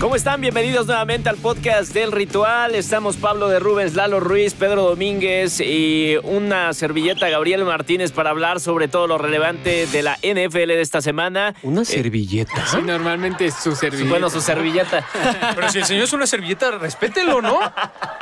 ¿Cómo están? Bienvenidos nuevamente al podcast del ritual. Estamos Pablo de Rubens, Lalo Ruiz, Pedro Domínguez y una servilleta Gabriel Martínez para hablar sobre todo lo relevante de la NFL de esta semana. Una servilleta. Sí, normalmente es su servilleta. Bueno, su servilleta. Pero si el señor es una servilleta, respételo, ¿no?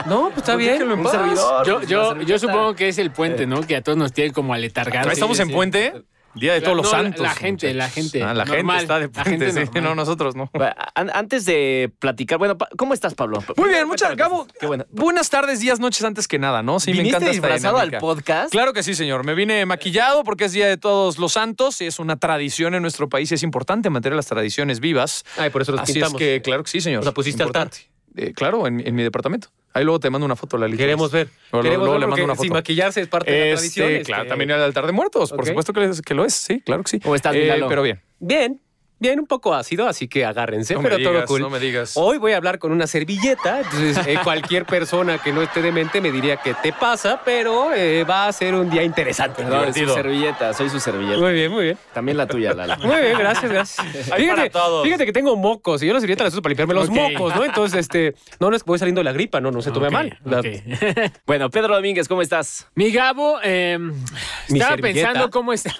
No, pues está bien. Un servidor. Yo, yo, supongo que es el puente, ¿no? Que a todos nos tiene como aletargados. Estamos Sí, en sí. puente, Día de La- Todos los no, Santos. la gente, la gente. Ah, la gente Normal, está de la puente, gente sí. normal. No, nosotros no. An- Antes de platicar, bueno, pa- ¿cómo estás, Pablo? Muy bien, muchas Cuéntame, Gabo. Qué bueno. Buenas tardes, días, noches antes que nada, ¿no? Sí, me ¿Viniste encanta esta disfrazado al podcast? Claro que sí, señor. Me vine maquillado porque es Día de Todos los Santos y es una tradición en nuestro país y es importante mantener las tradiciones vivas. Ay, por eso los Así pintamos. es que, claro que sí, señor. O sea, pusiste. Importante. Eh, claro, en, en mi departamento. Ahí luego te mando una foto, Lali. Queremos ver. Luego- Queremos luego ver le mando una foto. Si maquillarse es parte de la Este, tradición. este- Claro, también el altar de muertos, por supuesto que, es- que lo es, sí, claro que sí. ¿Cómo estás, Eh? Pero bien. Bien, bien, un poco ácido, así que agárrense, No me pero todo digas, cool. no me digas. Hoy voy a hablar con una servilleta, entonces eh, cualquier persona que no esté demente me diría que te pasa, pero eh, va a ser un día interesante. Perdón, su servilleta, soy su servilleta. Muy bien, muy bien. También la tuya, Lalo. Muy bien, gracias, gracias. para Fíjate, todos. fíjate que tengo mocos y yo la servilleta las uso para limpiarme los mocos, ¿no? Entonces, este, no, no es que voy saliendo de la gripa, no, no se tome mal. La-. Bueno, Pedro Domínguez, ¿cómo estás? Mi Gabo, eh, Mi estaba servilleta. pensando cómo está,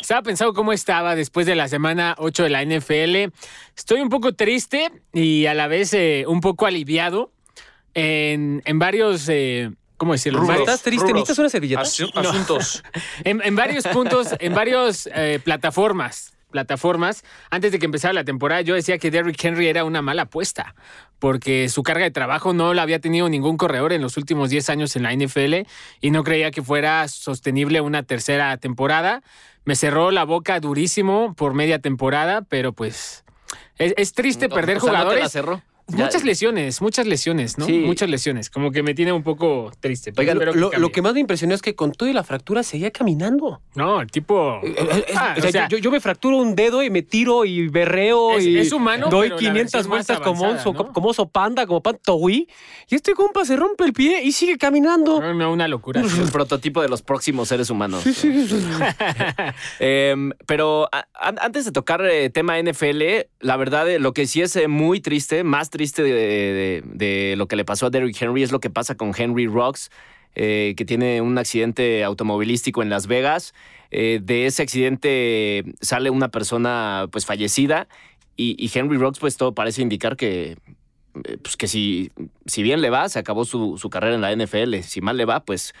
estaba pensando cómo estaba después de la semana 8 de la NFL. Estoy un poco triste y a la vez eh, un poco aliviado en, en varios, eh, ¿cómo decirlo? Rubros. ¿Estás triste? Rubros. ¿Necesitas una servilleta? Asu- Asuntos. En, en varios puntos, en varios eh, plataformas. Plataformas. Antes de que empezara la temporada, yo decía que Derrick Henry era una mala apuesta, porque su carga de trabajo no la había tenido ningún corredor en los últimos 10 años en la NFL y no creía que fuera sostenible una tercera temporada. Me cerró la boca durísimo por media temporada, pero pues es, es triste perder O sea, ¿no te la jugadores. cerró? Ya- Muchas lesiones, muchas lesiones, ¿no? Sí. Muchas lesiones. Como que me tiene un poco triste. pero Oigan, Lo, que más me impresionó es que con todo y la fractura seguía caminando. No, el tipo. Eh, eh, eh, Ah, o sea, o sea, yo, yo me fracturo un dedo y me tiro y berreo Es- y es humano, doy pero la 500 versión más vueltas como, oso, ¿no? como oso panda, como pantowi. Y este compa se rompe el pie y sigue caminando. No, no, una locura. Es el prototipo de los próximos seres humanos. Em, pero a- an- antes de tocar eh, tema NFL, la verdad, eh, lo que sí es eh, muy triste, más triste de- de lo que le pasó a Derrick Henry es lo que pasa con Henry Rocks, eh, que tiene un accidente automovilístico en Las Vegas. Eh, de ese accidente sale una persona pues fallecida y, y Henry Rocks pues todo parece indicar que eh, pues que si, si bien le va, se acabó su, su carrera en la NFL. Si mal le va, pues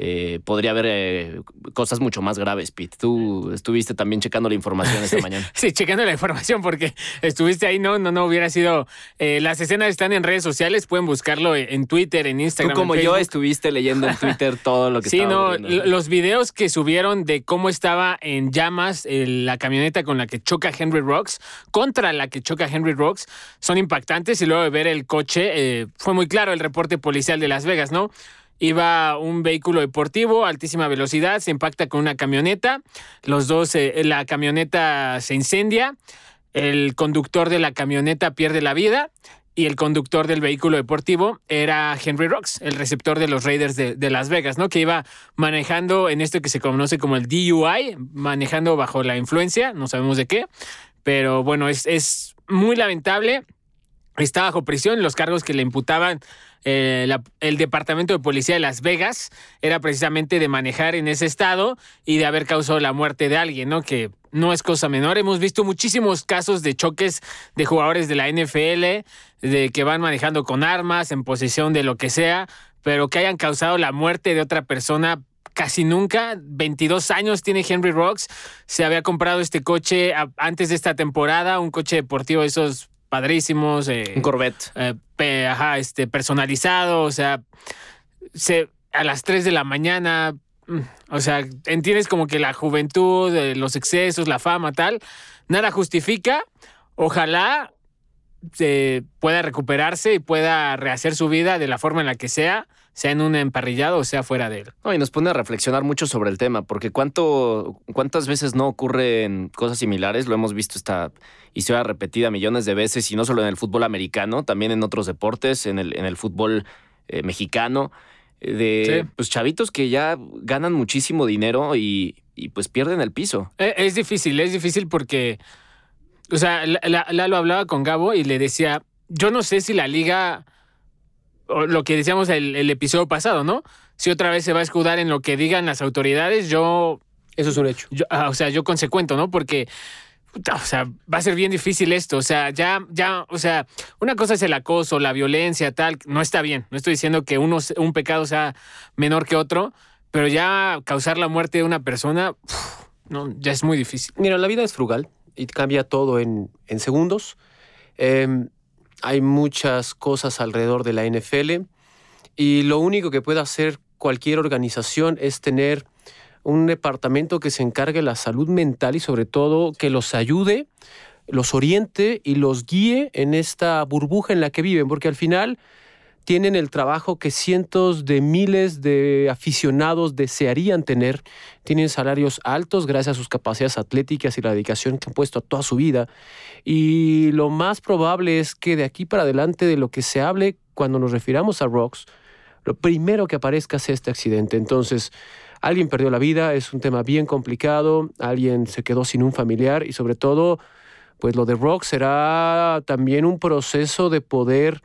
eh, podría haber eh, cosas mucho más graves, Pete. Tú estuviste también checando la información esta mañana. Sí, checando la información porque estuviste ahí, no, no, no hubiera sido. eh, las escenas están en redes sociales, pueden buscarlo en en Twitter, en Tú Instagram. como en yo estuviste leyendo en Twitter todo lo que Sí, estaba no, ocurriendo. l- los videos que subieron de cómo estaba en llamas la camioneta con la que choca Henry Rocks contra la que choca Henry Rocks son impactantes y luego de ver el coche fue muy claro el reporte policial de Las Vegas, ¿no? Iba un vehículo deportivo altísima velocidad, se impacta con una camioneta, los dos, eh, la camioneta se incendia, el conductor de la camioneta pierde la vida y el conductor del vehículo deportivo era Henry Rocks, el receptor de los Raiders de, Las Vegas, ¿no? Que iba manejando en esto que se conoce como el DUI, manejando bajo la influencia, no sabemos de qué, pero bueno, es muy lamentable. Está bajo prisión. Los cargos que le imputaban eh, el Departamento de Policía de Las Vegas era precisamente de manejar en ese estado y de haber causado la muerte de alguien, ¿no? Que no es cosa menor. Hemos visto muchísimos casos de choques de jugadores de la NFL, de que van manejando con armas, en posesión de lo que sea, pero que hayan causado la muerte de otra persona casi nunca. 22 años tiene Henry Rocks. Se había comprado este coche antes de esta temporada, un coche deportivo de esos padrísimos. eh, Un Corvette. eh, pe- ajá, este, personalizado, o sea, se, a las 3 de la mañana, mm, o sea, entiendes como que la juventud, eh, los excesos, la fama, tal, nada justifica. Ojalá se pueda recuperarse y pueda rehacer su vida de la forma en la que sea, sea en un emparrillado o sea fuera de él. No, y nos pone a reflexionar mucho sobre el tema, porque cuánto, cuántas veces no ocurren cosas similares, lo hemos visto esta historia repetida millones de veces, y no solo en el fútbol americano, también en otros deportes, en el, en el fútbol eh, mexicano, eh, de Sí. pues chavitos que ya ganan muchísimo dinero y, y, pues pierden el piso. Eh, Es difícil, es difícil porque, o sea, la- la- Lalo hablaba con Gabo y le decía, yo no sé si la liga, lo que decíamos el, el episodio pasado, ¿no? Si otra vez se va a escudar en lo que digan las autoridades, yo, Eso es un hecho. yo ah, o sea, yo consecuento, ¿no? Porque, o sea, va a ser bien difícil esto, o sea, ya, ya, o sea, una cosa es el acoso, la violencia, tal, no está bien, no estoy diciendo que uno, un pecado sea menor que otro, pero ya causar la muerte de una persona, uf, no, ya es muy difícil. Mira, la vida es frugal y cambia todo en, en segundos. Em, hay muchas cosas alrededor de la NFL y lo único que puede hacer cualquier organización es tener un departamento que se encargue de la salud mental y sobre todo que los ayude, los oriente y los guíe en esta burbuja en la que viven, porque al final tienen el trabajo que cientos de miles de aficionados desearían tener. Tienen salarios altos gracias a sus capacidades atléticas y la dedicación que han puesto a toda su vida. Y lo más probable es que de aquí para adelante de lo que se hable cuando nos refiramos a Rocks, lo primero que aparezca sea este accidente. Entonces, alguien perdió la vida, es un tema bien complicado, alguien se quedó sin un familiar y sobre todo, pues lo de Rock será también un proceso de poder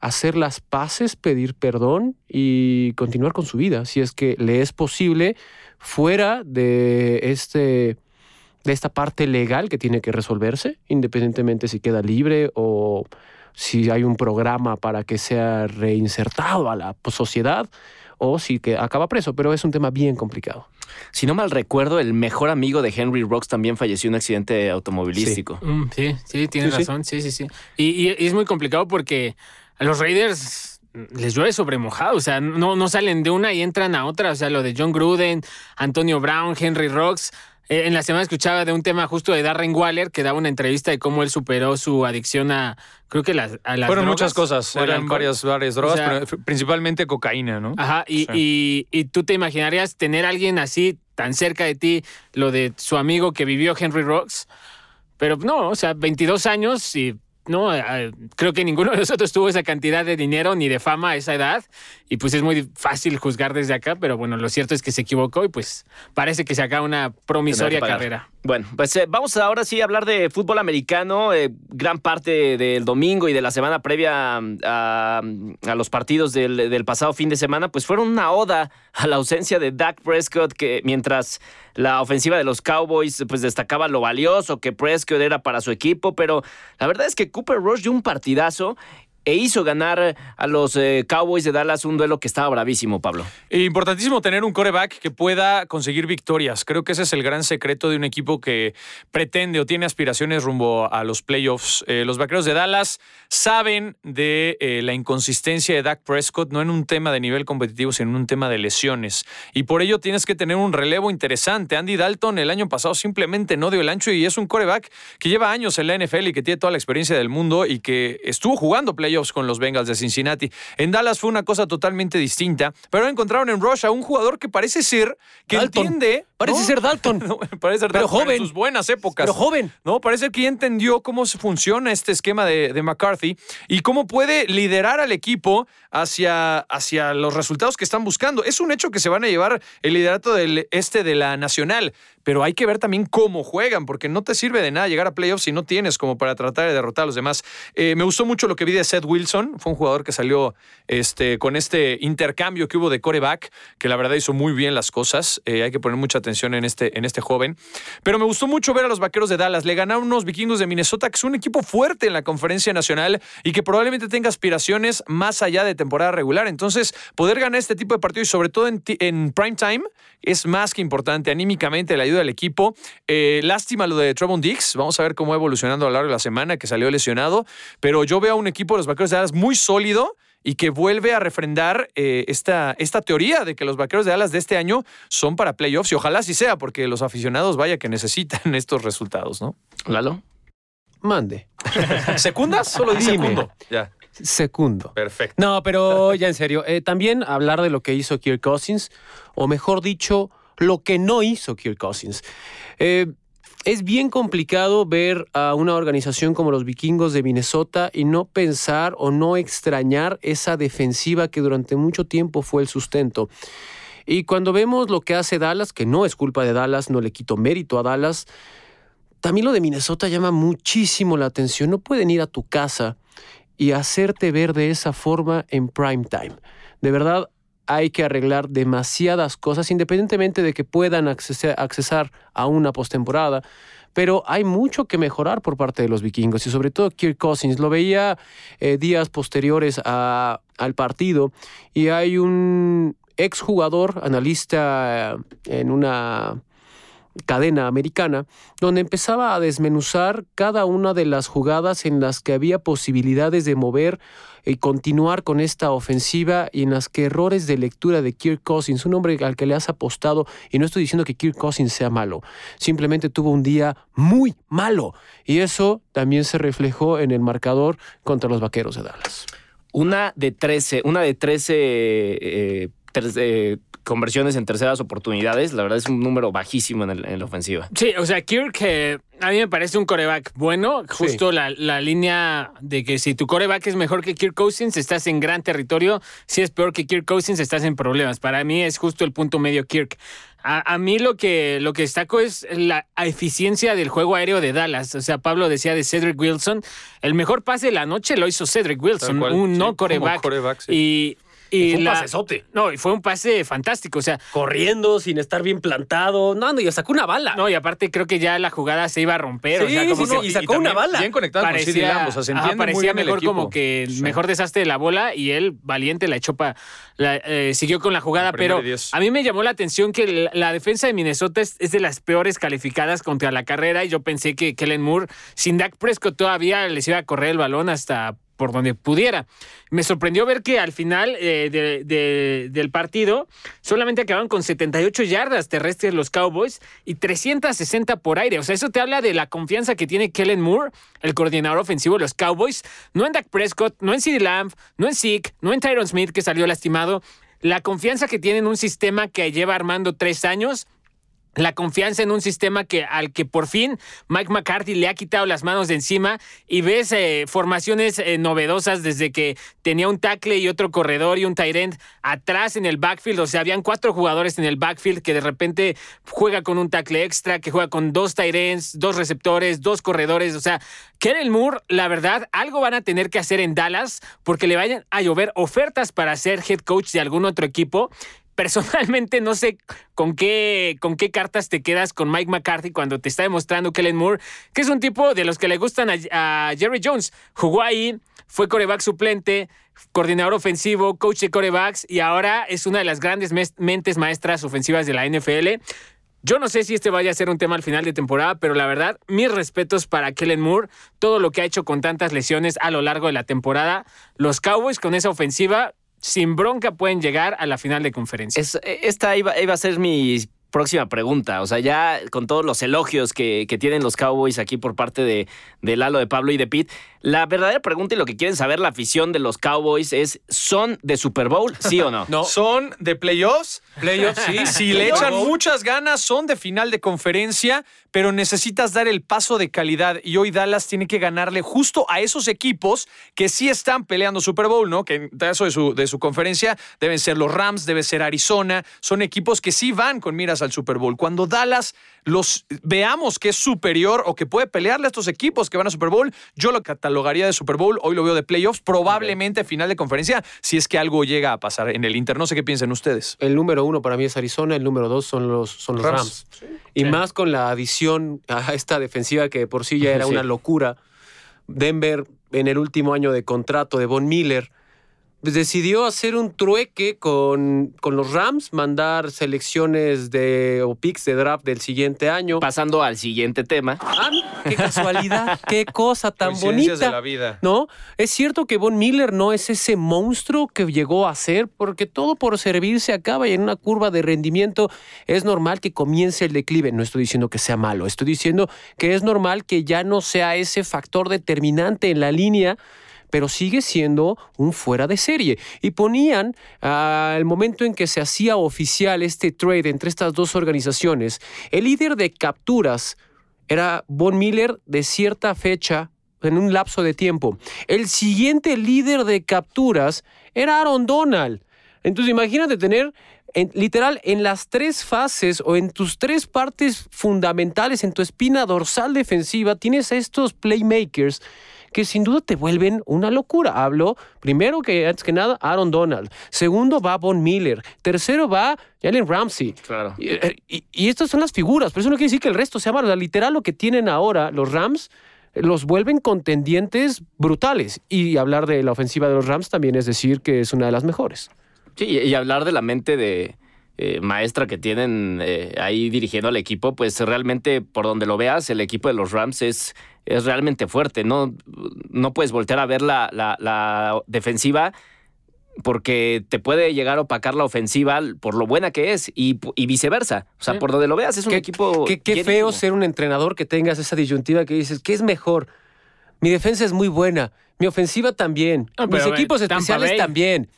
hacer las paces, pedir perdón y continuar con su vida, si es que le es posible fuera de este de esta parte legal que tiene que resolverse, independientemente si queda libre o si hay un programa para que sea reinsertado a la sociedad o si que acaba preso, pero es un tema bien complicado. Si no mal recuerdo, el mejor amigo de Henry Rocks también falleció en un accidente automovilístico. Mm, sí, sí, tienes Sí, sí. razón. Sí, sí, sí. Y es muy complicado porque a los Raiders les llueve sobre mojado. O sea, no, no salen de una y entran a otra. O sea, lo de John Gruden, Antonio Brown, Henry Rocks. Eh, en la semana escuchaba de un tema justo de Darren Waller que daba una entrevista de cómo él superó su adicción a, creo que las, a las Fueron drogas muchas cosas, eran varias, varias drogas, O sea- pero principalmente cocaína, ¿no? Ajá, y, Sí. y, y tú te imaginarías tener a alguien así tan cerca de ti, lo de su amigo que vivió Henry Rocks. Pero no, o sea, 22 años y no, creo que ninguno de nosotros tuvo esa cantidad de dinero ni de fama a esa edad. Y pues es muy fácil juzgar desde acá, pero bueno, lo cierto es que se equivocó y pues parece que se acaba una promisoria carrera. Bueno, pues eh, vamos ahora sí a hablar de fútbol americano. eh, gran parte del domingo y de la semana previa mm, a, a los partidos del, del pasado fin de semana, pues fueron una oda a la ausencia de Dak Prescott, que mientras la ofensiva de los Cowboys pues destacaba lo valioso que Prescott era para su equipo, pero la verdad es que Cooper Rush dio un partidazo e hizo ganar a los eh, Cowboys de Dallas un duelo que estaba bravísimo, Pablo. Importantísimo tener un coreback que pueda conseguir victorias. Creo que ese es el gran secreto de un equipo que pretende o tiene aspiraciones rumbo a los playoffs. Eh, los vaqueros de Dallas saben de eh, la inconsistencia de Dak Prescott, no en un tema de nivel competitivo, sino en un tema de lesiones. Y por ello tienes que tener un relevo interesante. Andy Dalton el año pasado simplemente no dio el ancho y es un coreback que lleva años en la NFL y que tiene toda la experiencia del mundo y que estuvo jugando playoffs con los Bengals de Cincinnati. En Dallas fue una cosa totalmente distinta, pero encontraron en Rush a un jugador que parece ser que Dalton. entiende. Parece ¿no? ser Dalton. No, parece ser Pero Dalton en joven. sus buenas épocas. Pero joven. No, parece que ya entendió cómo funciona este esquema de, de McCarthy y cómo puede liderar al equipo hacia, hacia los resultados que están buscando. Es un hecho que se van a llevar el liderato del este de la Nacional, pero hay que ver también cómo juegan, porque no te sirve de nada llegar a playoffs si no tienes como para tratar de derrotar a los demás. Eh, me gustó mucho lo que vi de Seth Wilson, fue un jugador que salió este, con este intercambio que hubo de coreback, que la verdad hizo muy bien las cosas. Eh, hay que poner mucha atención en este, en este joven. Pero me gustó mucho ver a los vaqueros de Dallas. Le ganaron unos vikingos de Minnesota, que es un equipo fuerte en la conferencia nacional y que probablemente tenga aspiraciones más allá de temporada regular. Entonces, poder ganar este tipo de partidos y sobre todo en, en prime time es más que importante anímicamente la ayuda del equipo. Eh, lástima lo de Trevon Dix. Vamos a ver cómo va evolucionando a lo largo de la semana que salió lesionado. Pero yo veo a un equipo de los vaqueros de Dallas muy sólido y que vuelve a refrendar eh, esta, esta teoría de que los vaqueros de Dallas de este año son para playoffs. Y ojalá así sea, porque los aficionados, vaya que necesitan estos resultados, ¿no? Lalo. Mande. ¿Secundas? Solo dice Dime. segundo. Ya. Segundo. Perfecto. No, pero ya en serio, eh, también hablar de lo que hizo Kirk Cousins, o mejor dicho, lo que no hizo Kirk Cousins. Eh, es bien complicado ver a una organización como los vikingos de Minnesota y no pensar o no extrañar esa defensiva que durante mucho tiempo fue el sustento. Y cuando vemos lo que hace Dallas, que no es culpa de Dallas, no le quito mérito a Dallas, también lo de Minnesota llama muchísimo la atención. No pueden ir a tu casa y hacerte ver de esa forma en prime time. De verdad, hay que arreglar demasiadas cosas, independientemente de que puedan accesar a una postemporada. Pero hay mucho que mejorar por parte de los vikingos y sobre todo Kirk Cousins. Lo veía eh, días posteriores al partido y hay un exjugador, analista eh, en una cadena americana, donde empezaba a desmenuzar cada una de las jugadas en las que había posibilidades de mover y continuar con esta ofensiva y en las que errores de lectura de Kirk Cousins, un hombre al que le has apostado, y no estoy diciendo que Kirk Cousins sea malo, simplemente tuvo un día muy malo y eso también se reflejó en el marcador contra los Vaqueros de Dallas. Una de 13, una de 13 eh, eh, conversiones en terceras oportunidades, la verdad es un número bajísimo en, la ofensiva. Sí, o sea, Kirk eh, a mí me parece un coreback bueno, justo la, línea de que si tu coreback es mejor que Kirk Cousins, estás en gran territorio, si es peor que Kirk Cousins, estás en problemas. Para mí es justo el punto medio Kirk. A, mí lo que, lo que destaco es la eficiencia del juego aéreo de Dallas. O sea, Pablo decía de Cedric Wilson. El mejor pase de la noche lo hizo Cedric Wilson, un no coreback. Y y, fue un pasesote. No, y fue un pase fantástico. O sea, corriendo sin estar bien plantado. No, no, y sacó una bala. No, y aparte creo que ya la jugada se iba a romper. Sí, o sea, y sacó una bala. Bien conectado parecía, con O parecía mejor como que el mejor desastre de la bola y él, valiente, la echó para. Eh, siguió con la jugada. Pero a mí me llamó la atención que la, defensa de Minnesota es, de las peores calificadas contra la carrera. Y yo pensé que Kellen Moore, sin Dak Prescott, todavía les iba a correr el balón hasta por donde pudiera. Me sorprendió ver que al final eh, del partido solamente acabaron con 78 yardas terrestres los Cowboys y 360 por aire. O sea, eso te habla de la confianza que tiene Kellen Moore, el coordinador ofensivo de los Cowboys. No en Dak Prescott, no en CeeDee Lamb, no en Zeke, no en Tyron Smith, que salió lastimado. La confianza que tiene en un sistema que lleva armando tres años la confianza en un sistema que al que por fin Mike McCarthy le ha quitado las manos de encima y ves eh, formaciones eh, novedosas desde que tenía un tackle y otro corredor y un tight end atrás en el backfield, o sea, habían cuatro jugadores en el backfield que de repente juega con un tackle extra, que juega con dos tight ends, dos receptores, dos corredores, o sea, Kenneth Moore, la verdad, algo van a tener que hacer en Dallas porque le vayan a llover ofertas para ser head coach de algún otro equipo personalmente no sé con qué, con qué cartas te quedas con Mike McCarthy cuando te está demostrando Kellen Moore, que es un tipo de los que le gustan a, Jerry Jones. Jugó ahí, fue coreback suplente, coordinador ofensivo, coach de corebacks y ahora es una de las grandes mentes maestras ofensivas de la NFL. Yo no sé si este vaya a ser un tema al final de temporada, pero la verdad, mis respetos para Kellen Moore, todo lo que ha hecho con tantas lesiones a lo largo de la temporada. Los Cowboys con esa ofensiva sin bronca pueden llegar a la final de conferencia. esta iba, iba, a ser mi próxima pregunta. O sea, ya con todos los elogios que, tienen los Cowboys aquí por parte de, de Lalo, de Pablo y de Pete, la verdadera pregunta y lo que quieren saber la afición de los Cowboys es: ¿son de Super Bowl? ¿Sí o no? no. ¿Son de playoffs? Playoffs, sí. Si le echan muchas ganas, son de final de conferencia, pero necesitas dar el paso de calidad. Y hoy Dallas tiene que ganarle justo a esos equipos que sí están peleando Super Bowl, ¿no? Que en caso de su, de su conferencia deben ser los Rams, debe ser Arizona. Son equipos que sí van con miras al Super Bowl. Cuando Dallas los veamos que es superior o que puede pelearle a estos equipos que van a Super Bowl, yo lo catalogaría de Super Bowl, hoy lo veo de playoffs, probablemente final de conferencia, si es que algo llega a pasar en el Inter. No sé qué piensen ustedes. El número uno para mí es Arizona, el número dos son los, son los Rams. Y más con la adición a esta defensiva que por sí ya era una locura. Denver en el último año de contrato de Von Miller decidió hacer un trueque con, con, los Rams, mandar selecciones de o picks de draft del siguiente año. Pasando al siguiente tema. Ah, qué casualidad, qué cosa tan bonita. de la vida. ¿No? Es cierto que Von Miller no es ese monstruo que llegó a ser, porque todo por servirse acaba y en una curva de rendimiento es normal que comience el declive. No estoy diciendo que sea malo, estoy diciendo que es normal que ya no sea ese factor determinante en la línea pero sigue siendo un fuera de serie. Y ponían al momento en que se hacía oficial este trade entre estas dos organizaciones, el líder de capturas era Von Miller de cierta fecha en un lapso de tiempo. El siguiente líder de capturas era Aaron Donald. Entonces imagínate tener en- literal en las tres fases o en tus tres partes fundamentales, en tu espina dorsal defensiva, tienes a estos playmakers que sin duda te vuelven una locura. Hablo primero que antes que nada Aaron Donald, segundo va Von Miller, tercero va Jalen Ramsey. Claro. Y, eh, y- y estas son las figuras, pero eso no quiere decir que el resto sea malo. O sea, Literal, lo que tienen ahora los Rams los vuelven contendientes brutales. Y hablar de la ofensiva de los Rams también es decir que es una de las mejores. Sí, y hablar de la mente de eh, maestra que tienen eh, ahí dirigiendo al equipo, pues realmente por donde lo veas, el equipo de los Rams es, es realmente fuerte. No, no puedes voltear a ver la, la- la defensiva porque te puede llegar a opacar la ofensiva por lo buena que es y, y viceversa. O sea, Sí. por donde lo veas es un Qué- equipo. Qué, feo ser un entrenador que tengas esa disyuntiva que dices, ¿qué es mejor? Mi defensa es muy buena, mi ofensiva también, No, mis equipos especiales también.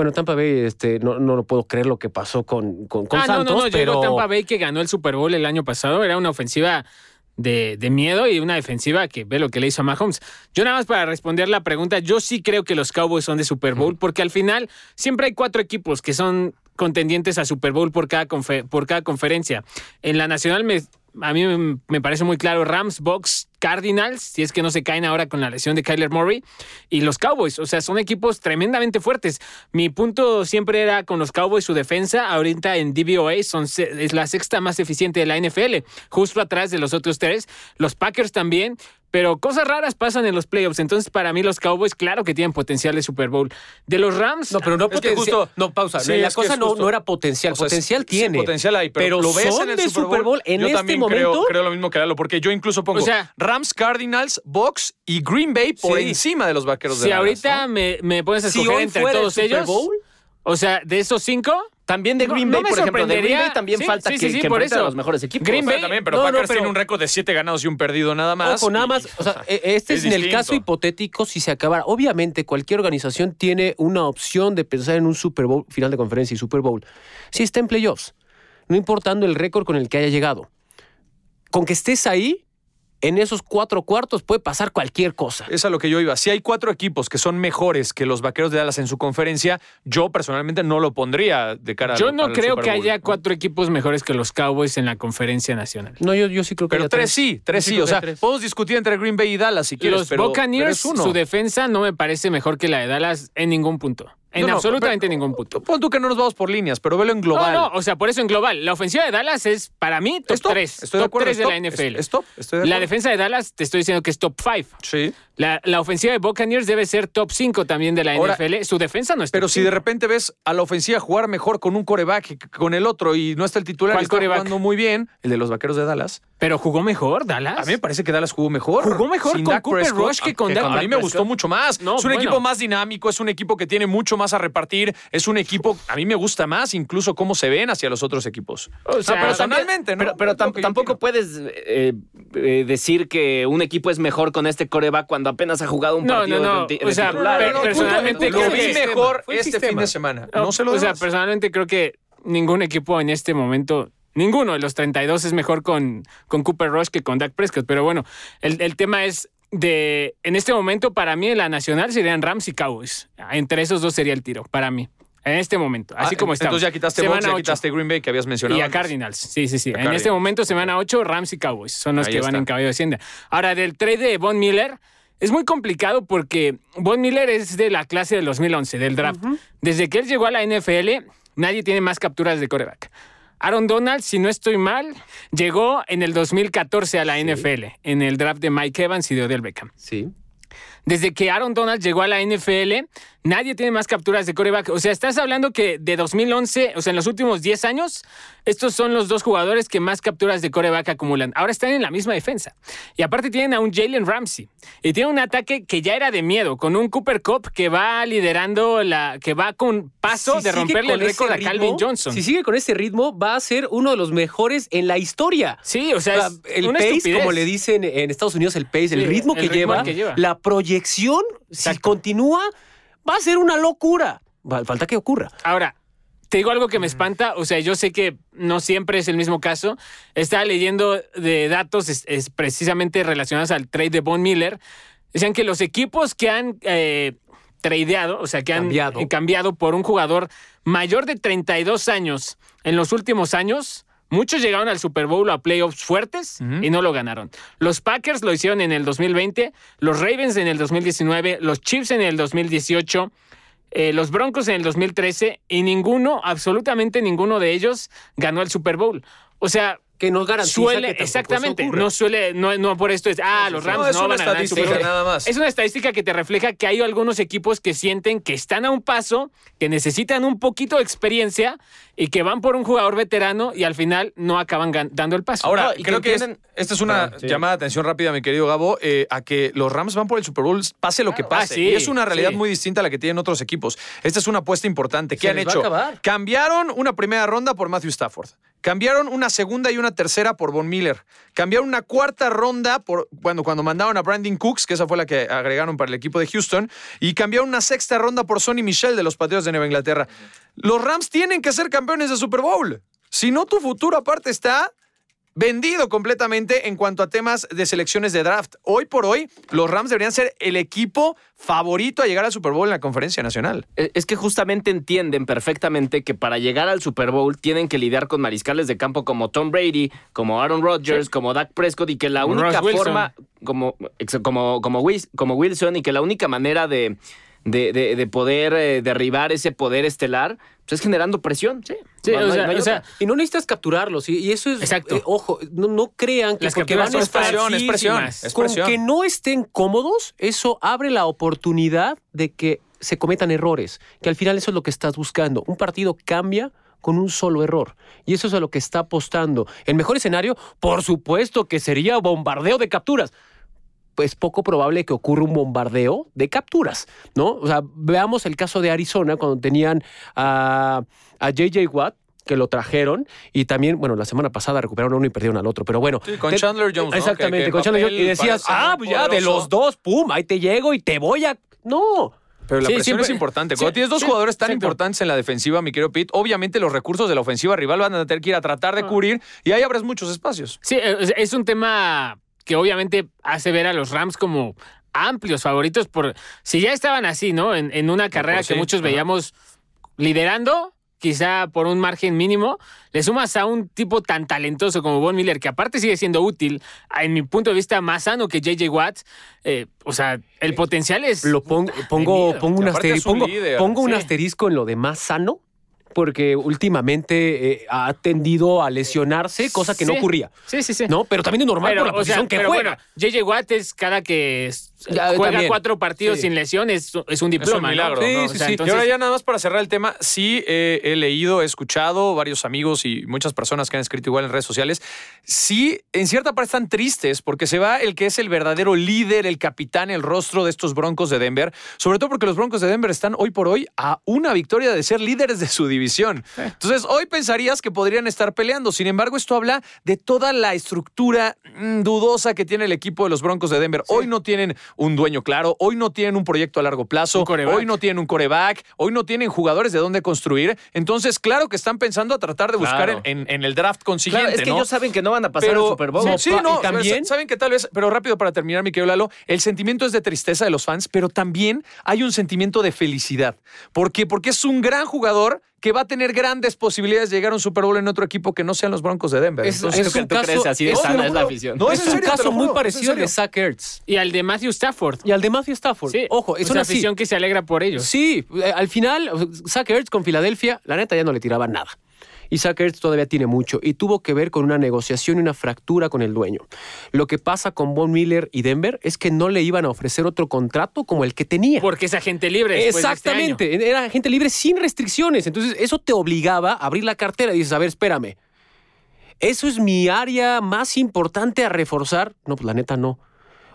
Bueno, Tampa Bay, este, no, no lo puedo creer lo que pasó con, con, con ah, Santos, no, no, no. pero Llegó Tampa Bay que ganó el Super Bowl el año pasado. Era una ofensiva de, de miedo y una defensiva que ve lo que le hizo a Mahomes. Yo nada más para responder la pregunta, yo sí creo que los Cowboys son de Super Bowl porque al final siempre hay cuatro equipos que son contendientes a Super Bowl por cada, por cada conferencia. En la nacional me, a mí me, me parece muy claro Rams, Bucks, Cardinals, si es que no se caen ahora con la lesión de Kyler Murray, y los Cowboys. O sea, son equipos tremendamente fuertes. Mi punto siempre era con los Cowboys su defensa. Ahorita en DVOA son, es la sexta más eficiente de la NFL, justo atrás de los otros tres. Los Packers también. Pero cosas raras pasan en los playoffs. Entonces, para mí, los Cowboys, claro que tienen potencial de Super Bowl. De los Rams. No, pero no potencial. justo- no, pausa. Sí, la cosa no, no era potencial. O sea, potencial sí, tiene. potencial hay, pero, lo ves son en el de Super Bowl. en yo este también momento. creo, creo lo mismo que Lalo, porque yo incluso pongo O sea- Rams, Cardinals, Bucks y Green Bay por Sí. encima de los vaqueros de si Dallas, ahorita ¿no? me, me pones a escoger entre fuera el todos Super ellos. Bowl, O sea, de esos cinco. También de Green no Bay, por ejemplo. De Green. Bay también Sí, falta sí, que, sí, que por a eso. los mejores equipos. Green O sea, Bay- también, pero no, no, Packers pero- tiene un récord de siete ganados y un perdido nada más. Ojo, nada y- más, o sea, e- este es, es en el caso hipotético si se acabara. Obviamente, cualquier organización tiene una opción de pensar en un Super Bowl, final de conferencia y Super Bowl, si está en playoffs, no importando el récord con el que haya llegado. Con que estés ahí, en esos cuatro cuartos puede pasar cualquier cosa. Es a lo que yo iba. Si hay cuatro equipos que son mejores que los vaqueros de Dallas en su conferencia, yo personalmente no lo pondría de cara Yo al- no al creo que haya ¿no? cuatro equipos mejores que los Cowboys en la conferencia nacional. No, yo, yo sí creo que Pero tres sí, tres Yo sí. O sea, tres. podemos discutir entre Green Bay y Dallas si quieres, los pero, Buccaneers, pero es uno. su defensa no me parece mejor que la de Dallas en ningún punto. En No, absolutamente pero- ningún punto. Pon tú que no nos vamos por líneas, pero velo en global. No, no, o sea, por eso en global. La ofensiva de Dallas es, para mí, top Es top, 3. estoy de top acuerdo, 3 es de la NFL. es- estoy de La defensa de Dallas, te estoy diciendo que es top 5. Sí. La, la ofensiva de Buccaneers debe ser top 5 también de la Ahora, NFL. Su defensa no es Pero top si de repente ves a la ofensiva jugar mejor con un coreback que con el otro y no está el titular ¿Cuál y está jugando muy bien, el de los vaqueros de Dallas. Pero jugó mejor, Dallas. A mí me parece que Dallas jugó mejor. Jugó mejor Sin con Dak Cooper Prescott. Rush que con Ah, Dak A mí me gustó mucho más. No, es un bueno. equipo más dinámico, es un equipo que tiene mucho más a repartir, es un equipo, a mí me gusta más incluso cómo se ven hacia los otros equipos. O sea, No, personalmente, ¿no? Pero, tam- tampoco puedes eh, eh, decir que un equipo es mejor con este coreback cuando apenas ha jugado un No, partido no, no. de, de O sea, titular. pero No, no, personalmente no, lo vi mejor este sistema. fin de semana. No se lo O sea, personalmente creo que ningún equipo en este momento, ninguno de los 32 es mejor con, con Cooper Rush que con Dak Prescott. Pero bueno, el, el tema es de, en este momento para mí en la nacional serían Rams y Cowboys. Entre esos dos sería el tiro, para mí. En este momento, así Ah, como está. Entonces ya quitaste Bucks, ya quitaste Green Bay que habías mencionado. Y a antes. Cardinals, sí, sí, sí. A En Cardinals. este momento, semana 8, Rams y Cowboys son los Ahí que van en caballo de hacienda. Ahora, del trade de Von Miller, es muy complicado porque Von Miller es de la clase del 2011, del draft. Desde que él llegó a la NFL, nadie tiene más capturas de coreback. Aaron Donald, si no estoy mal, llegó en el 2014 a la NFL, en el draft de Mike Evans y de Odell Beckham. Sí. Desde que Aaron Donald llegó a la NFL, nadie tiene más capturas de coreback. O sea, estás hablando que de 2011, o sea, en los últimos 10 años, estos son los dos jugadores que más capturas de coreback acumulan. Ahora están en la misma defensa. Y aparte tienen a un Jalen Ramsey. Y tienen un ataque que ya era de miedo, con un Cooper Cup que va liderando la. que va con paso Si de romperle el récord a Calvin Johnson. Si sigue con ese ritmo, va a ser uno de los mejores en la historia. Sí, o sea, el una pace, estupidez. como le dicen en Estados Unidos, el pace, el Sí, ritmo, el que, ritmo lleva, que lleva. la proyección, si continúa, va a ser una locura. Falta que ocurra. Ahora, te digo algo que me espanta, o sea, yo sé que no siempre es el mismo caso. Estaba leyendo de datos es- es precisamente relacionados al trade de Von Miller. Decían que los equipos que han eh, tradeado, o sea, que han Cambiado. cambiado por un jugador mayor de 32 años en los últimos años, muchos llegaron al Super Bowl a playoffs fuertes y no lo ganaron. Los Packers lo hicieron en el 2020, los Ravens en el 2019, los Chiefs en el 2018 eh, los Broncos en el 2013 y ninguno, absolutamente ninguno de ellos ganó el Super Bowl. O sea, Que nos garantiza suele, que exactamente, eso no suele, no, no por esto es, ah, los. Rams No, es no una van a estadística nada más. Es una estadística que te refleja que hay algunos equipos que sienten que están a un paso, que necesitan un poquito de experiencia y que van por un jugador veterano y al final no acaban dando el paso. Ahora, No, y creo que que es- esta es una sí. llamada de atención rápida, mi querido Gabo, eh, a que los Rams van por el Super Bowl, pase lo que pase. Ah, sí, y es una realidad sí. muy distinta a la que tienen otros equipos. Esta es una apuesta importante. ¿Qué Se han hecho? Cambiaron una primera ronda por Matthew Stafford. Cambiaron una segunda y una tercera por Von Miller. Cambiaron una cuarta ronda por bueno, cuando mandaron a Brandon Cooks, que esa fue la que agregaron para el equipo de Houston. Y cambiaron una sexta ronda por Sonny Michel de los Patriots de Nueva Inglaterra. Los Rams tienen que ser campeones de Super Bowl. Si no, tu futuro aparte está vendido completamente en cuanto a temas de selecciones de draft. Hoy por hoy, los Rams deberían ser el equipo favorito a llegar al Super Bowl en la conferencia nacional. Eh, Es que justamente entienden perfectamente que para llegar al Super Bowl tienen que lidiar con mariscales de campo como Tom Brady, como Aaron Rodgers, como Dak Prescott y que la única Wilson. forma, como, como, como, como Wilson, y que la única manera de, de, de- de poder eh, derribar ese poder estelar pues es generando presión. Sí, Sí, No- o no sea, no hay o sea, otra. Y no necesitas capturarlos. Y, y eso es. Exacto. eh, ojo, no, no crean que Las porque van a estar presión, es presión, es con presión. que no estén cómodos, eso abre la oportunidad de que se cometan errores. Que al final eso es lo que estás buscando. Un partido cambia con un solo error. Y eso es a lo que está apostando. El mejor escenario, por supuesto, que sería bombardeo de capturas. Es poco probable que ocurra un bombardeo de capturas, ¿no? O sea, veamos el caso de Arizona cuando tenían a, a JJ Watt, que lo trajeron, y también, bueno, la semana pasada recuperaron a uno y perdieron al otro, pero bueno. Sí, con te- Chandler Jones, ¿no? Exactamente, Que- que con Chandler Jones. Y decías, ah, pues ya, de poderoso". los dos, pum, ahí te llego y te voy a. No. Pero la Sí, presión siempre- es importante. sí, Cuando tienes dos sí, jugadores tan importantes en la defensiva, mi querido Pete, obviamente los recursos de la ofensiva rival van a tener que ir a tratar de cubrir y ahí abres muchos espacios. Sí, es un tema que obviamente hace ver a los Rams como amplios favoritos por si ya estaban así, ¿no? En, en una carrera sí, que muchos veíamos liderando, quizá por un margen mínimo, le sumas a un tipo tan talentoso como Von Miller, que aparte sigue siendo útil, en mi punto de vista más sano que JJ Watt, eh, o sea, el potencial es... Lo pongo, pongo, pongo, un, Y aparte asteri- es un pongo, líder. pongo un asterisco en lo de más sano, porque últimamente eh, ha tendido a lesionarse, cosa que no ocurría. Sí, sí, sí. ¿No? Pero también es normal Pero, por la o sea, posición que pero juega. bueno, JJ Watt es cada que Ya, juega también. cuatro partidos Sí. sin lesión, es, es un diploma. es un ¿no? milagro. Sí, ¿no? O sí, sea, sí. entonces- y ahora ya nada más para cerrar el tema, sí eh, he leído, he escuchado varios amigos y muchas personas que han escrito igual en redes sociales, sí en cierta parte están tristes porque se va el que es el verdadero líder, el capitán, el rostro de estos Broncos de Denver, sobre todo porque los Broncos de Denver están hoy por hoy a una victoria de ser líderes de su división. Entonces hoy pensarías que podrían estar peleando, sin embargo esto habla de toda la estructura mm, dudosa que tiene el equipo de los Broncos de Denver. Hoy no tienen un dueño claro, hoy no tienen un proyecto a largo plazo, hoy no tienen un coreback, hoy no tienen jugadores de dónde construir. Entonces, claro que están pensando a tratar de buscar Claro. en, el draft consiguiente. Claro, es que ¿no? ellos saben que no van a pasar pero, Super Bowl. Sí, No, sí, pa- no, y también- saben que tal vez, pero rápido para terminar, mi querido Lalo, el sentimiento es de tristeza de los fans, pero también hay un sentimiento de felicidad. ¿Por qué? Porque es un gran jugador que va a tener grandes posibilidades de llegar a un Super Bowl en otro equipo que no sean los Broncos de Denver. Es- Entonces, es que un tú caso- crees así de es sana es la afición. No, es es un serio, caso muy parecido al de. Zach Ertz Y al de Matthew Stafford. y al de Matthew Stafford. Sí, Ojo, es una afición que se alegra por ellos. Sí, eh, al final, Zach Ertz con Filadelfia, la neta ya no le tiraba nada. Zach Ertz todavía tiene mucho y tuvo que ver con una negociación y una fractura con el dueño. Lo que pasa con Von Miller y Denver es que no le iban a ofrecer otro contrato como el que tenía. Porque es agente libre. de este año. Exactamente, era agente libre sin restricciones. Entonces, eso te obligaba a abrir la cartera y dices, a ver, espérame. ¿Eso es mi área más importante a reforzar? No, pues la neta no.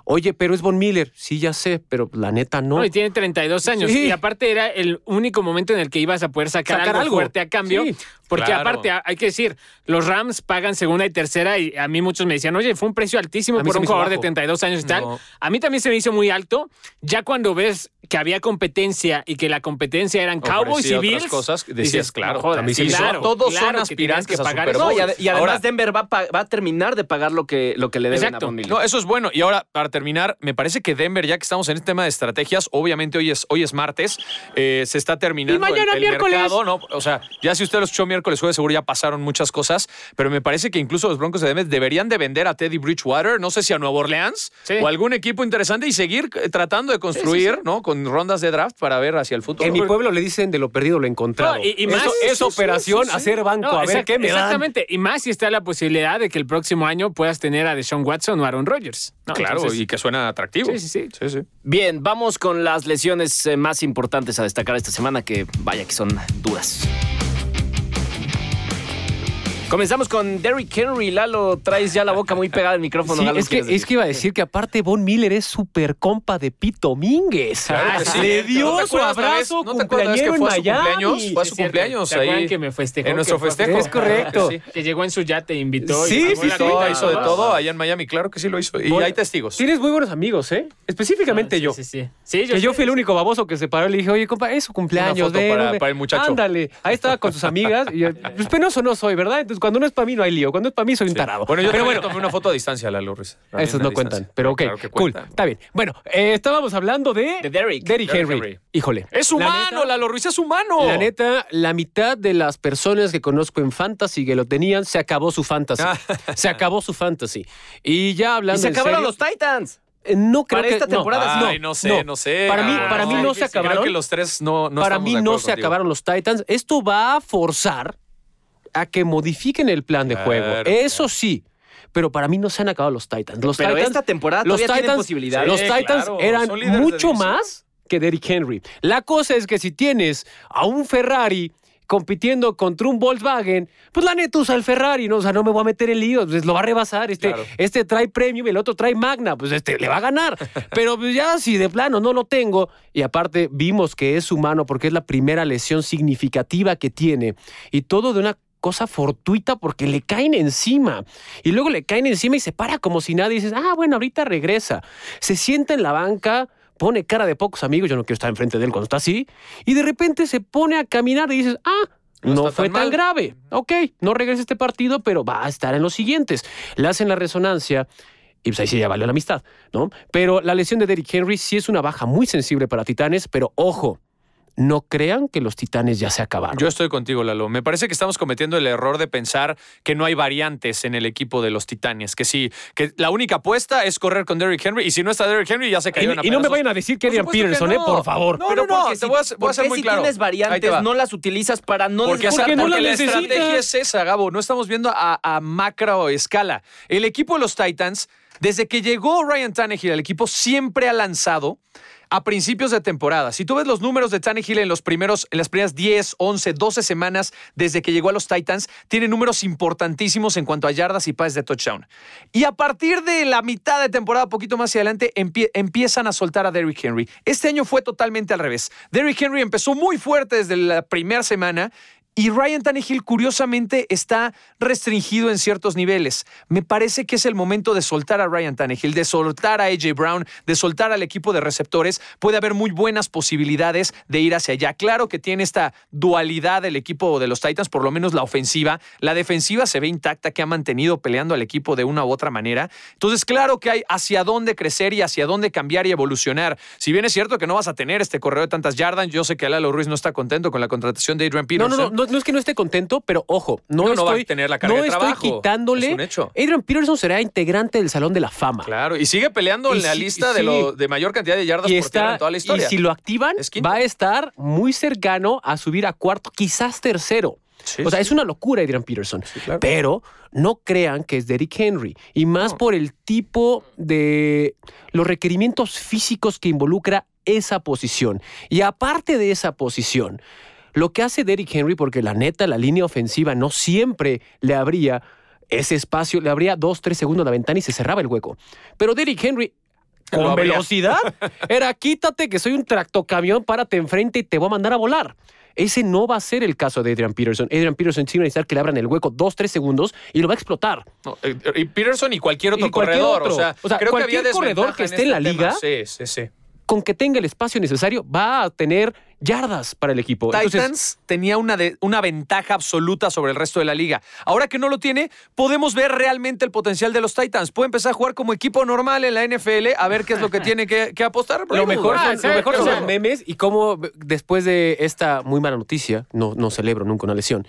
Oye, pero es Von Miller. Sí, ya sé, pero la neta no. No, y tiene 32 años. Sí. Y aparte era el único momento en el que ibas a poder sacar, Sacar algo, algo. fuerte a cambio. Sí. Porque Claro. aparte, a- hay que decir, los Rams pagan segunda y tercera y a mí muchos me decían, oye, fue un precio altísimo A por un jugador de bajo. 32 años y tal. No. A mí también se me hizo muy alto. Ya cuando ves que había competencia y que la competencia eran Cowboys y Bills, cosas, decías, dices, claro, también sí, claro, todos son claro aspirantes que a pagar Super eso. No, y, además Ahora- Denver va a, va a terminar de pagar lo que, lo que le deben Exacto. a Von Miller. No, eso es bueno. Y ahora, para terminar, me parece que Denver, ya que estamos en este tema de estrategias, obviamente hoy es, hoy es martes, eh, se está terminando Y mañana el, el miércoles. mercado, ¿no? O sea, ya si usted lo escuchó miércoles, jueves, seguro ya pasaron muchas cosas, pero me parece que incluso los Broncos de Denver deberían de vender a Teddy Bridgewater, no sé si a Nueva Orleans Sí. o algún equipo interesante y seguir eh, tratando de construir, ¿no? Con rondas de draft para ver hacia el futuro. En mi pueblo le dicen de lo perdido lo encontrado. No, y- y más- Eso es operación, sí, sí. hacer banco, No, a ver qué me dan. Exactamente. Y más si está la posibilidad de que el próximo año puedas tener a Deshaun Watson o Aaron Rodgers. ¿no? Claro, Entonces, y que suena atractivo. Sí, sí, sí. sí, sí. Bien, vamos con las lesiones eh, más importantes a destacar esta semana, que vaya que son duras. Comenzamos con Derrick Henry. Lalo, traes ya la boca muy pegada al micrófono. Sí, Lalo, es que, iba a decir que aparte Von Miller es super compa de Pete Domínguez. Claro que sí. Le ¿No dio te su abrazo vez- no cumpleañero que en fue a su Miami. cumpleaños? Fue a su cumpleaños ¿Se acuerdan ahí. que me festejó? En nuestro festejo. Es correcto. Sí, que llegó en su yate, invitó. y Sí, pagó sí, la sí. cuenta y hizo de todo. allá en Miami, claro que sí lo hizo. Y Bueno, hay testigos. Tienes muy buenos amigos, ¿eh? Específicamente Sí, yo. Sí, sí. Sí, Que yo fui el único baboso que se paró y le dije, oye, compa, es su cumpleaños. Una foto ven, para- ven". para el muchacho. Ándale. Ahí estaba con sus amigas. Y yo, pues penoso no soy, ¿verdad? Entonces, cuando no es para mí, no hay lío. Cuando es para mí, soy un tarado. Bueno, yo Pero bueno, tomé una foto a distancia, Lalo Ruiz. También Esos no cuentan, pero ok, Claro cool, cuentan. está bien. Bueno, eh, estábamos hablando de, De Derrick. Derrick Derrick Henry. Henry. Híjole. Es La humano, neta- Lalo Ruiz es humano. La neta, la mitad de las personas que conozco en Fantasy que lo tenían, se acabó su Fantasy. se acabó su Fantasy. Y ya Y hablando se en acabaron serio, los Titans. eh, no creo para que- esta no. temporada, Ay, no, sé, no, sé. Para mí, para mí no se Creo acabaron. que los tres no, no para mí no se contigo. acabaron los Titans. Esto va a forzar a que modifiquen el plan de Claro, juego. claro. Eso sí. Pero para mí no se han acabado los Titans. Los Pero Titans, esta temporada los todavía tienen posibilidades. Los Titans claro, eran mucho más que Derrick Henry. La cosa es que si tienes a un Ferrari compitiendo contra un Volkswagen, pues la neta usa el Ferrari, ¿no? O sea, no me voy a meter en líos, pues lo va a rebasar. Este, Claro. este trae Premium y el otro trae Magna, pues este le va a ganar. Pero pues ya si de plano no lo tengo, y aparte vimos que es humano porque es la primera lesión significativa que tiene, y todo de una cosa fortuita porque le caen encima. Y luego le caen encima y se para como si nada y dices, ah, bueno, ahorita regresa. Se sienta en la banca, pone cara de pocos amigos, yo no quiero estar enfrente de él cuando está así, y de repente se pone a caminar y dices, ah, No fue tan grave. Ok, no regresa este partido, pero va a estar en los siguientes. Le hacen la resonancia. Y pues ahí sí ya valió la amistad, ¿no? Pero la lesión de Derrick Henry sí es una baja muy sensible para Titanes, pero ojo, no crean que los Titanes ya se acabaron. Yo estoy contigo, Lalo. Me parece que estamos cometiendo el error de pensar que no hay variantes en el equipo de los Titanes. Que sí, que la única apuesta es correr con Derrick Henry. Y si no está Derrick Henry, ya se cayó en y, y no me vayan a decir que Adrian que Peterson, ¿eh? Por favor. No, Pero no, no, te si- voy a, voy a ¿por ser qué muy si claro. tienes variantes, va. no las utilizas para no Porque, porque no porque la estrategia es esa, Gabo. No estamos viendo a, a macro escala. El equipo de los Titans, desde que llegó Ryan Tannehill al equipo, siempre ha lanzado a principios de temporada. Si tú ves los números de Tannehill en los primeros, en las primeras 10, 11, 12 semanas desde que llegó a los Titans, tiene números importantísimos en cuanto a yardas y pases de touchdown. Y a partir de la mitad de temporada, poquito más adelante, empie- empiezan a soltar a Derrick Henry. Este año fue totalmente al revés. Derrick Henry empezó muy fuerte desde la primera semana y Ryan Tannehill, curiosamente, está restringido en ciertos niveles. Me parece que es el momento de soltar a Ryan Tannehill, de soltar a AJ Brown, de soltar al equipo de receptores. Puede haber muy buenas posibilidades de ir hacia allá. Claro que tiene esta dualidad el equipo de los Titans, por lo menos la ofensiva. La defensiva se ve intacta, que ha mantenido peleando al equipo de una u otra manera. Entonces, claro que hay hacia dónde crecer y hacia dónde cambiar y evolucionar. Si bien es cierto que no vas a tener este correo de tantas yardas, yo sé que Lalo Ruiz no está contento con la contratación de Adrian Peterson. no, no, no, no es que no esté contento, pero ojo, no, No, no va a estoy, tener la carga de estoy trabajo. quitándole. Es un hecho. Adrian Peterson será integrante del Salón de la Fama. Claro, y sigue peleando Y en la sí- lista de, lo, de mayor cantidad de yardas y por tierra está en toda la y historia. si lo activan va a estar muy cercano a subir a cuarto, quizás tercero. Sí, o sea, sí. es una locura Adrian Peterson. claro. Pero no crean que es Derrick Henry. Y más por el tipo de los requerimientos físicos que involucra esa posición. Y aparte de esa posición, lo que hace Derrick Henry, porque la neta, la línea ofensiva no siempre le abría ese espacio, le abría dos, tres segundos a la ventana y se cerraba el hueco. Pero Derrick Henry, con velocidad, era quítate que soy un tractocamión, párate enfrente y te voy a mandar a volar. Ese no va a ser el caso de Adrian Peterson. Adrian Peterson sí va a necesitar que le abran el hueco dos, tres segundos y lo va a explotar. No, eh, y Peterson y cualquier otro Y cualquier corredor. otro. O sea, O sea, creo que había cualquier corredor que en esté en la este tema. liga, Sí, sí, sí. Con que tenga el espacio necesario, va a tener yardas para el equipo. Entonces, Titans tenía una, de- una ventaja absoluta sobre el resto de la liga. Ahora que no lo tiene, podemos ver realmente el potencial de los Titans. Puede empezar a jugar como equipo normal en la NFL, a ver qué es lo que tiene que, que apostar. Lo mejor, Ah, son, lo mejor son los memes y cómo después de esta muy mala noticia, no, no celebro nunca una lesión,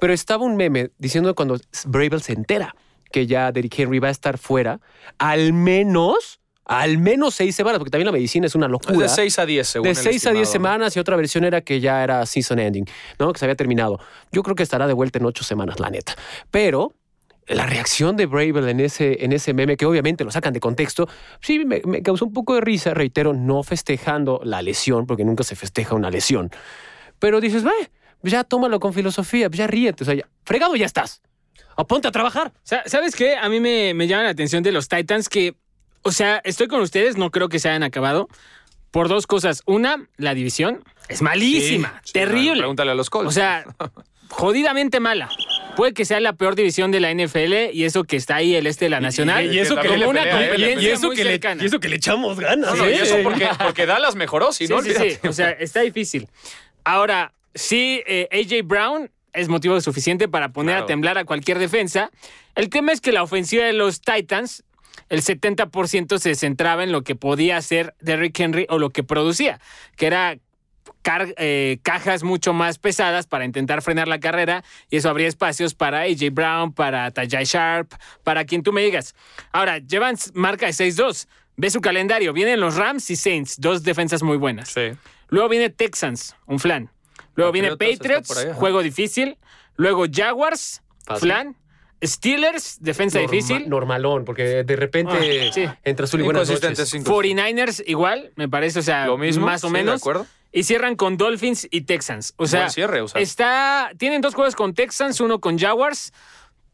pero estaba un meme diciendo cuando Bravel se entera que ya Derrick Henry va a estar fuera, al menos, al menos seis semanas, porque también la medicina es una locura. de 6 a 10, según de el 6 a 10 estimado. semanas y otra versión era que ya era season ending, ¿no? Que se había terminado. Yo creo que estará de vuelta en 8 semanas, la neta. Pero la reacción de Bravel en ese, en ese meme, que obviamente lo sacan de contexto, sí me, me causó un poco de risa, reitero, no festejando la lesión, porque nunca se festeja una lesión. Pero dices, ve, ya tómalo con filosofía, ya ríete, o sea, ya, fregado ya estás. O ponte a trabajar. Sa- ¿Sabes qué? A mí me, me llama la atención de los Titans que, o sea, estoy con ustedes, no creo que se hayan acabado. Por dos cosas. Una, la división es malísima, Sí, terrible. Pregúntale a los Colts. O sea, jodidamente mala. Puede que sea la peor división de la NFL y eso que está ahí el este de la nacional. y eso que le ¿eh? Y eso que le echamos ganas. No, no, y eso porque, porque Dallas mejoró, si Sí, no, sí, sí. olvídate. O sea, está difícil. Ahora, sí, eh, AJ Brown es motivo suficiente para poner Claro. a temblar a cualquier defensa. El tema es que la ofensiva de los Titans, el 70% se centraba en lo que podía hacer Derrick Henry o lo que producía, que era eh, cajas mucho más pesadas para intentar frenar la carrera y eso abría espacios para AJ Brown, para Tajay Sharp, para quien tú me digas. Ahora, llevan marca de 6-2. Ve su calendario. Vienen los Rams y Saints, dos defensas muy buenas. Sí. Luego viene Texans, un flan. Luego viene Patriotas Patriots, ahí, juego difícil. Luego Jaguars, Fácil. flan. Steelers, defensa Norma- difícil. Normalón, porque de repente Ah, sí. entra azul y buenas Inconsistentes, noches. inconsistentes. 49ers igual, me parece, o sea, Lo mismo. más o sí, de menos. acuerdo. Y cierran con Dolphins y Texans. O sea, Buen cierre, o sea. está, tienen dos juegos con Texans, uno con Jaguars.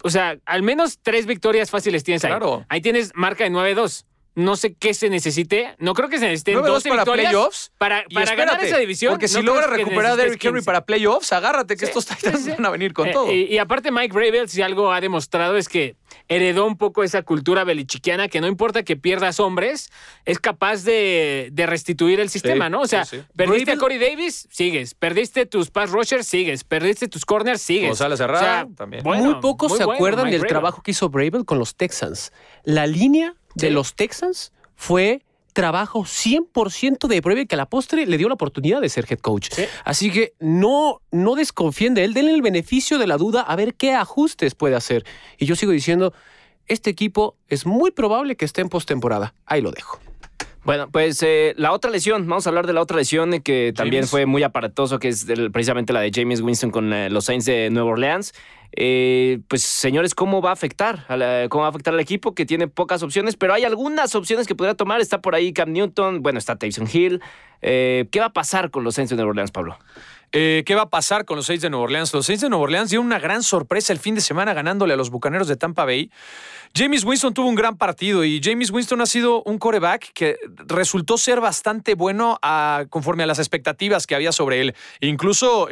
O sea, al menos tres victorias fáciles tienes ahí. Claro. Ahí tienes marca de 9-2. No sé qué se necesite. No creo que se necesiten 9-2 12 para victorias playoffs. para, para ganar espérate, esa división. Porque si no logra recuperar a Derrick Henry 15. para playoffs, agárrate que Sí, estos Titans sí. van a venir con Eh, todo. Y, y aparte Mike Bravel, si algo ha demostrado es que heredó un poco esa cultura belichiquiana que no importa que pierdas hombres, es capaz de, de restituir el sistema, ¿no? O sea, sí, sí. perdiste Bravel- a Corey Davis, sigues. Perdiste tus pass rushers, sigues. Perdiste tus corners, sigues. González Herrera, también. bueno, muy pocos muy se bueno, acuerdan Mike del Bravel. trabajo que hizo Bravel con los Texans. La línea de Sí. los Texans fue trabajo 100% de Bravel que a la postre le dio la oportunidad de ser head coach. Sí. Así que no, no desconfíen de él, denle el beneficio de la duda a ver qué ajustes puede hacer. Y yo sigo diciendo, este equipo es muy probable que esté en postemporada. Ahí lo dejo. Bueno, pues eh, la otra lesión, vamos a hablar de la otra lesión eh, que también James. fue muy aparatoso, que es precisamente la de James Winston con eh, los Saints de Nueva Orleans. Eh, pues señores, ¿cómo va a afectar? ¿Cómo va a afectar al equipo que tiene pocas opciones? Pero hay algunas opciones que podría tomar. Está por ahí Cam Newton, bueno, está Taysom Hill. Eh, ¿Qué va a pasar con los Saints de Nueva Orleans, Pablo? Eh, ¿Qué va a pasar con los Saints de Nueva Orleans? Los Saints de Nueva Orleans dieron una gran sorpresa el fin de semana ganándole a los Bucaneros de Tampa Bay. James Winston tuvo un gran partido y James Winston ha sido un coreback que resultó ser bastante bueno a- conforme a las expectativas que había sobre él. Incluso,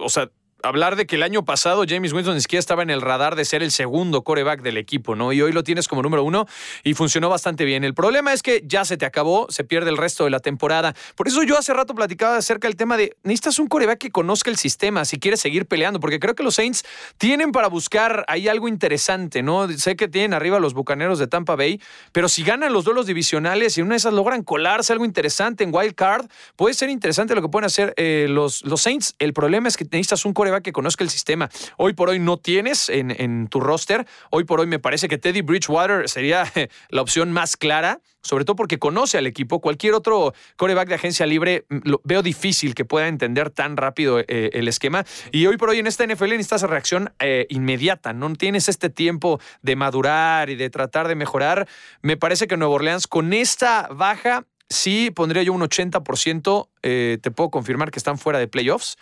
o sea, hablar de que el año pasado James Winston ni siquiera estaba en el radar de ser el segundo coreback del equipo, ¿no? Y hoy lo tienes como número uno y funcionó bastante bien. El problema es que ya se te acabó, se pierde el resto de la temporada. Por eso yo hace rato platicaba acerca del tema de necesitas un coreback que conozca el sistema si quieres seguir peleando, porque creo que los Saints tienen para buscar ahí algo interesante, ¿no? Sé que tienen arriba los bucaneros de Tampa Bay, pero si ganan los duelos divisionales y una de esas logran colarse algo interesante en Wild Card, puede ser interesante lo que pueden hacer eh, los, los Saints. El problema es que necesitas un coreback coreback que conozca el sistema. Hoy por hoy no tienes en, tu roster. Hoy por hoy me parece que Teddy Bridgewater sería la opción más clara, sobre todo porque conoce al equipo. Cualquier otro coreback de agencia libre mm, veo difícil que pueda entender tan rápido eh, el esquema. Y hoy por hoy en esta NFL necesitas reacción eh, inmediata. No tienes este tiempo de madurar y de tratar de mejorar. Me parece que Nueva Orleans con esta baja sí pondría yo un 80%. eh, te puedo confirmar que están fuera de playoffs.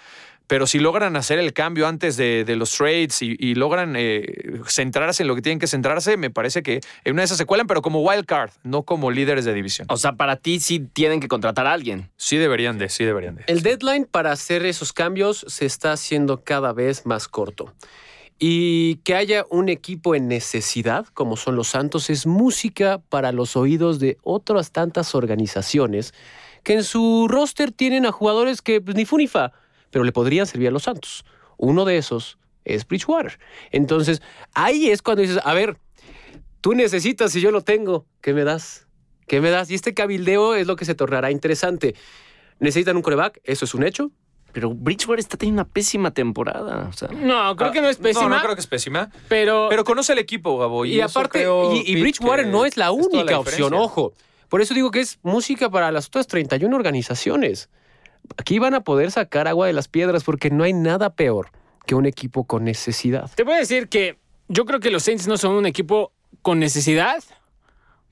Pero si logran hacer el cambio antes de, de los trades y, y logran eh, centrarse en lo que tienen que centrarse, me parece que en una de esas se cuelan, pero como wild card, no como líderes de división. O sea, para ti sí tienen que contratar a alguien. Sí deberían de, sí deberían de. El deadline para hacer esos cambios se está haciendo cada vez más corto. Y que haya un equipo en necesidad, como son los Santos, es música para los oídos de otras tantas organizaciones que en su roster tienen a jugadores que pues, ni fu ni fa, pero le podrían servir a los Santos. Uno de esos es Bridgewater. Entonces, ahí es cuando dices, a ver, tú necesitas y yo lo tengo, ¿qué me das? ¿Qué me das? Y este cabildeo es lo que se tornará interesante. ¿Necesitan un coreback? Eso es un hecho. Pero Bridgewater está teniendo una pésima temporada. O sea, No, creo que no es pésima. No, no creo que es pésima. pero, Pero conoce el equipo, Gabo. Y, aparte, creo, y, Bridgewater no es la única opción, ojo. Por eso digo que es música para las otras 31 organizaciones. Aquí van a poder sacar agua de las piedras porque no hay nada peor que un equipo con necesidad. te voy a decir que yo creo que los Saints no son un equipo con necesidad,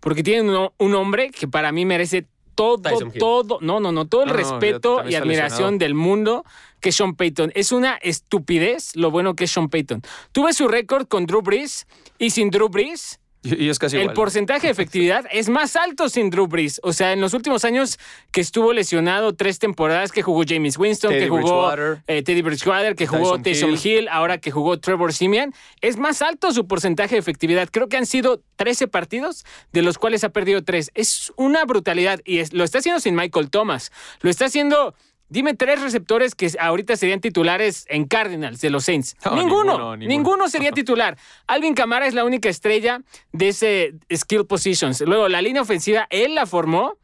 porque tienen un, un hombre que para mí merece todo, todo, no, no, no, todo el No, no, respeto y admiración del mundo que es Sean Payton. Es una estupidez lo bueno que es Sean Payton. Tuve su récord con Drew Brees y sin Drew Brees. Y, y es casi El igual. porcentaje de efectividad es más alto sin Drew Brees. O sea, en los últimos años que estuvo lesionado tres temporadas, que jugó James Winston, Teddy que jugó Bridgewater. eh, Teddy Bridgewater, que jugó Tyson Taysom Hill. Hill. ahora que jugó Trevor Simeon, es más alto su porcentaje de efectividad. Creo que han sido 13 partidos, de los cuales ha perdido 3. Es una brutalidad y es- lo está haciendo sin Michael Thomas. Lo está haciendo... Dime tres receptores que ahorita serían titulares en Cardinals de los Saints. No, ninguno, ninguno, ninguno. ninguno sería titular. Alvin Kamara es la única estrella de ese skill positions. Luego, la línea ofensiva, él la formó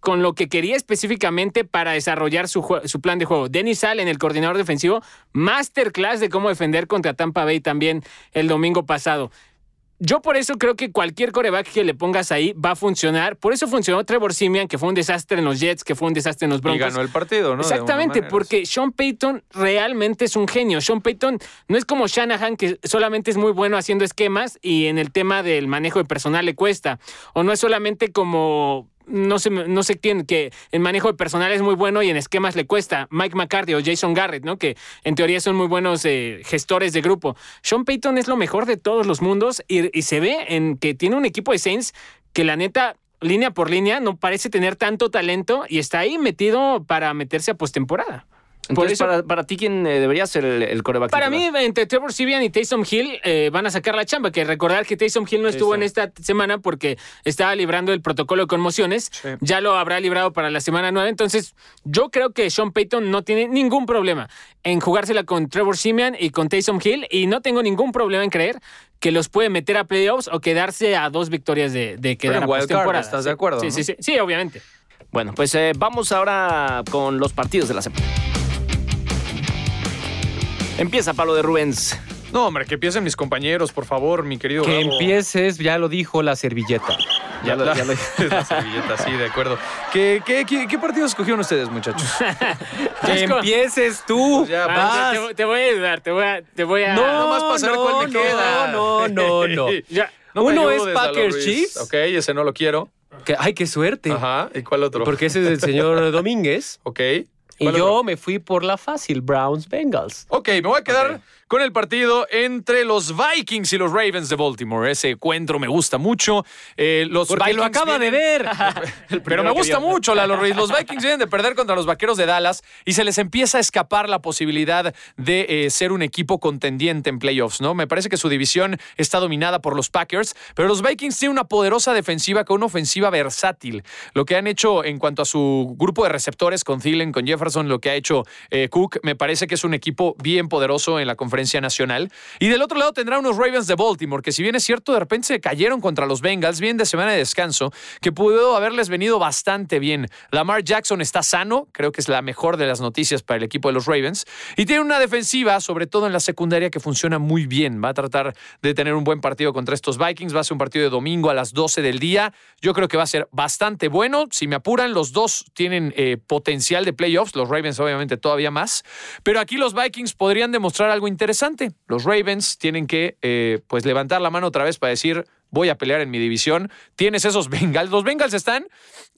con lo que quería específicamente para desarrollar su, su plan de juego. Dennis Allen, el coordinador defensivo, masterclass de cómo defender contra Tampa Bay también el domingo pasado. Yo por eso creo que cualquier coreback que le pongas ahí va a funcionar. Por eso funcionó Trevor Simeon, que fue un desastre en los Jets, que fue un desastre en los Y Broncos. ganó el partido, ¿no? Exactamente, porque Sean Payton realmente es un genio. Sean Payton no es como Shanahan, que solamente es muy bueno haciendo esquemas y en el tema del manejo de personal le cuesta. O no es solamente como. No sé, no sé quién, que en manejo de personal es muy bueno y en esquemas le cuesta. Mike McCarthy o Jason Garrett, ¿no? Que en teoría son muy buenos eh, gestores de grupo. Sean Payton es lo mejor de todos los mundos y, y se ve en que tiene un equipo de Saints que la neta línea por línea, no parece tener tanto talento y está ahí metido para meterse a postemporada. Por Entonces, eso, para, para ti, ¿quién eh, debería ser el, el coreback? para mí, entre Trevor Simeon y Taysom Hill eh, van a sacar la chamba. Que recordar que Taysom Hill no estuvo en esta semana porque estaba librando el protocolo de conmociones. Sí. Ya lo habrá librado para la semana 9. Entonces, yo creo que Sean Payton no tiene ningún problema en jugársela con Trevor Simeon y con Taysom Hill. Y no tengo ningún problema en creer que los puede meter a playoffs o quedarse a dos victorias de, de quedar en a postemporada. ¿estás Sí. de acuerdo, Sí, no? sí, sí. Sí, obviamente. Bueno, pues eh, vamos ahora con los partidos de la semana. Empieza Pablo de Rubens. No, hombre, que empiecen mis compañeros, por favor, mi querido Que Gabo. empieces, ya lo dijo la servilleta. Ya lo- La- ya lo- la servilleta, sí, de acuerdo. ¿Qué, qué, qué, qué partidos escogieron ustedes, muchachos? Que empieces tú. Pues ya, Ah, vas. te, te voy a ayudar, te voy a... Te voy a No, nomás para saber no, cuál me no, queda. no, no, no. Ya. No Uno es Packers. Chiefs. Ok, ese no lo quiero. Que- ay, qué suerte. Ajá. ¿Y cuál otro? Porque ese es el señor Domínguez. Ok. Y ¿Cuál yo me fui por la fácil, Browns Bengals. Ok, me voy a quedar. Con el partido entre los Vikings y los Ravens de Baltimore. Ese encuentro me gusta mucho. Eh, los Porque lo Vikings acaba de ver. Pero me gusta mucho Lalo Ruiz. Los Vikings vienen de perder contra los Vaqueros de Dallas y se les empieza a escapar la posibilidad de eh, ser un equipo contendiente en playoffs, ¿no? Me parece que su división está dominada por los Packers, pero los Vikings tienen una poderosa defensiva con una ofensiva versátil. Lo que han hecho en cuanto a su grupo de receptores con Thielen, con Jefferson, lo que ha hecho eh, Cook, me parece que es un equipo bien poderoso en la conferencia nacional. Y del otro lado tendrá unos Ravens de Baltimore, que si bien es cierto, de repente se cayeron contra los Bengals, bien de semana de descanso, que pudo haberles venido bastante bien. Lamar Jackson está sano, creo que es la mejor de las noticias para el equipo de los Ravens. Y tiene una defensiva, sobre todo en la secundaria, que funciona muy bien. Va a tratar de tener un buen partido contra estos Vikings. Va a ser un partido de domingo a las 12 del día. Yo creo que va a ser bastante bueno. Si me apuran, los dos tienen eh, potencial de playoffs. Los Ravens, obviamente, todavía más. Pero aquí los Vikings podrían demostrar algo interesante. Los Ravens tienen que eh, pues levantar la mano otra vez para decir voy a pelear en mi división. Tienes esos Bengals. Los Bengals están,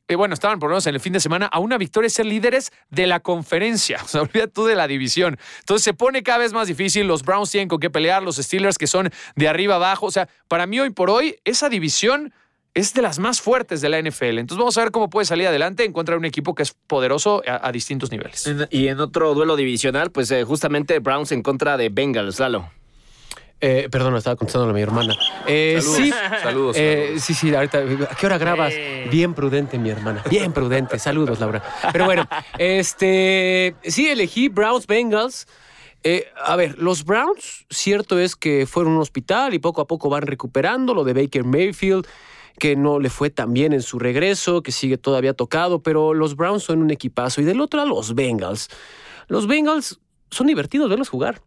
eh, bueno, estaban por lo menos en el fin de semana a una victoria ser líderes de la conferencia. O sea, olvida tú de la división. Entonces se pone cada vez más difícil. Los Browns tienen con qué pelear, los Steelers que son de arriba abajo. O sea, para mí hoy por hoy, esa división es de las más fuertes de la NFL. Entonces vamos a ver cómo puede salir adelante, encontrar un equipo que es poderoso a, distintos niveles. Y en otro duelo divisional, pues eh, justamente Browns en contra de Bengals, Lalo. Eh, perdón, estaba contestando a mi hermana. Eh, sí, saludos, eh, sí, sí, ahorita. ¿A qué hora grabas? Bien prudente, mi hermana. Bien prudente. Saludos, Laura. Pero bueno, este. Sí, elegí Browns Bengals. a ver, los Browns, cierto es que fueron a un hospital y poco a poco van recuperando lo de Baker Mayfield que no le fue tan bien en su regreso, que sigue todavía tocado, pero los Browns son un equipazo. Y del otro lado, los Bengals. Los Bengals son divertidos verlos jugar.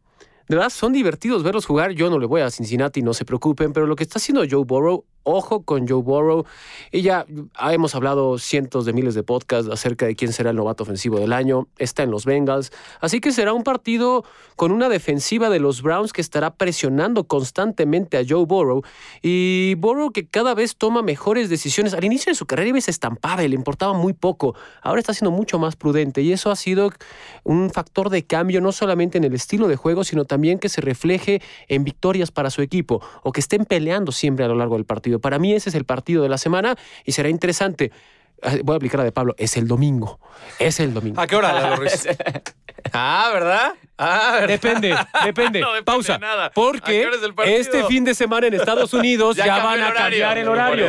De verdad, son divertidos verlos jugar. Yo no le voy a Cincinnati, no se preocupen, pero lo que está haciendo Joe Burrow ojo con Joe Burrow. Y ya hemos hablado cientos de miles de podcasts acerca de quién será el novato ofensivo del año. Está en los Bengals. Así que será un partido con una defensiva de los Browns que estará presionando constantemente a Joe Burrow. Y Burrow que cada vez toma mejores decisiones. Al inicio de su carrera se estampaba y le importaba muy poco. Ahora está siendo mucho más prudente. Y eso ha sido un factor de cambio no solamente en el estilo de juego, sino también que se refleje en victorias para su equipo o que estén peleando siempre a lo largo del partido. Para mí ese es el partido de la semana y será interesante. Ah, voy a aplicar la de Pablo. Es el domingo. Es el domingo. ¿A qué hora, Ruiz? ah, ¿verdad? Ah, Depende, depende. Pausa. Nada. Porque este fin de semana en Estados Unidos ya, van a cambiar el horario.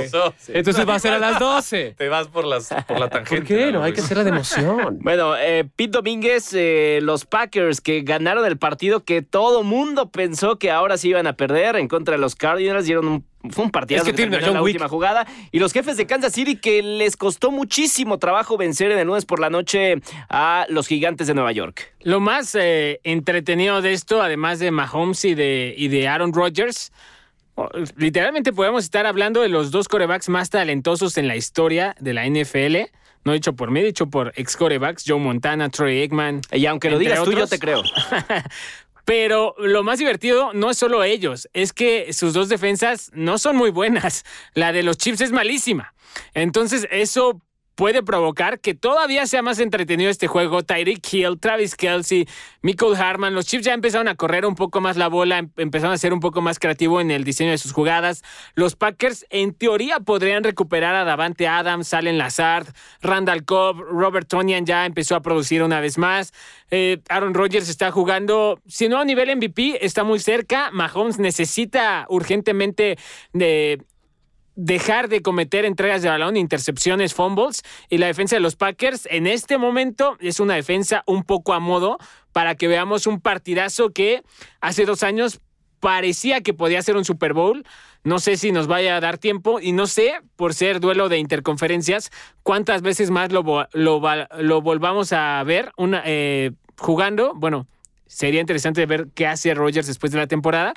Entonces va a ser a las 12. Te vas por, las, por la tangente. ¿Por qué? No, hay que hacer la de emoción. Bueno, eh, Pete Domínguez, eh, los Packers que ganaron el partido que todo mundo pensó que ahora sí iban a perder en contra de los Cardinals, dieron un fue un partido que, tiene la última jugada. Y los jefes de Kansas City que les costó muchísimo trabajo vencer en el lunes por la noche a los gigantes de Nueva York. Lo más eh, entretenido de esto, además de Mahomes y de, y de Aaron Rodgers, literalmente podemos estar hablando de los dos corebacks más talentosos en la historia de la NFL. No dicho por mí, dicho por ex corebacks, Joe Montana, Troy Aikman. Y aunque lo digas tú, yo te creo. Pero lo más divertido no es solo ellos, es que sus dos defensas no son muy buenas. La de los Chiefs es malísima. Entonces eso puede provocar que todavía sea más entretenido este juego. Tyreek Hill, Travis Kelsey, Michael Harman, los Chiefs ya empezaron a correr un poco más la bola, em, empezaron a ser un poco más creativo en el diseño de sus jugadas. Los Packers en teoría podrían recuperar a Davante Adams, Allen Lazard, Randall Cobb, Robert Tonian ya empezó a producir una vez más. Eh, Aaron Rodgers está jugando, si no a nivel MVP, está muy cerca. Mahomes necesita urgentemente de dejar de cometer entregas de balón, intercepciones, fumbles. Y la defensa de los Packers en este momento es una defensa un poco a modo para que veamos un partidazo que hace dos años parecía que podía ser un Super Bowl. No sé si nos vaya a dar tiempo y no sé, por ser duelo de interconferencias, cuántas veces más lo, lo, volvamos a ver una, eh, jugando. Bueno, sería interesante ver qué hace Rogers después de la temporada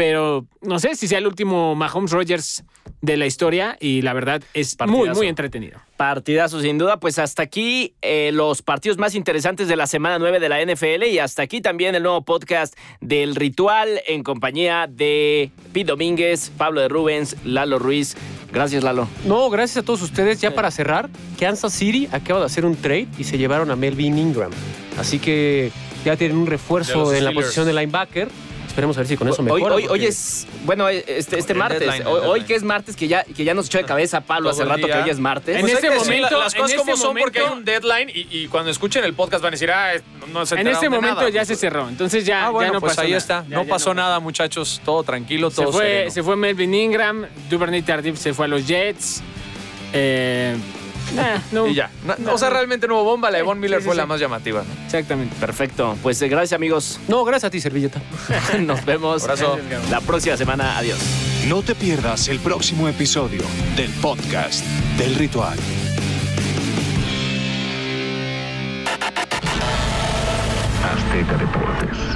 pero no sé si sea el último Mahomes Rogers de la historia y la verdad es muy, muy entretenido. Partidazo, sin duda. Pues hasta aquí eh, los partidos más interesantes de la semana 9 de la NFL y hasta aquí también el nuevo podcast del Ritual en compañía de Pete Domínguez, Pablo de Rubens, Lalo Ruiz. Gracias, Lalo. No, gracias a todos ustedes. Ya para cerrar, Kansas City acaba de hacer un trade y se llevaron a Melvin Ingram. Así que ya tienen un refuerzo en la posición de linebacker Esperemos a ver si con eso mejora. Hoy, hoy, es, bueno, este, este martes, hoy, que es martes, que ya, que ya nos echó de cabeza Pablo hace rato que hoy es martes. En este momento, las cosas como son porque hay un deadline y, cuando escuchen el podcast van a decir, ah, no se En este momento ya se cerró, entonces ya, ah, bueno, ya no pues ahí está, no pasó nada, muchachos, todo tranquilo, todo se fue, sereno. Se fue Melvin Ingram, Duvernay Tardif se fue a los Jets. Eh, No. Y ya. No- o sea, realmente no hubo bomba. La de Von Miller sí, fue sí. la más llamativa. ¿no? Exactamente. Perfecto. Pues eh, gracias, amigos. No, gracias a ti, servilleta. Nos vemos Abrazo. La próxima semana. Adiós. No te pierdas el próximo episodio del podcast del ritual. Azteca Deportes.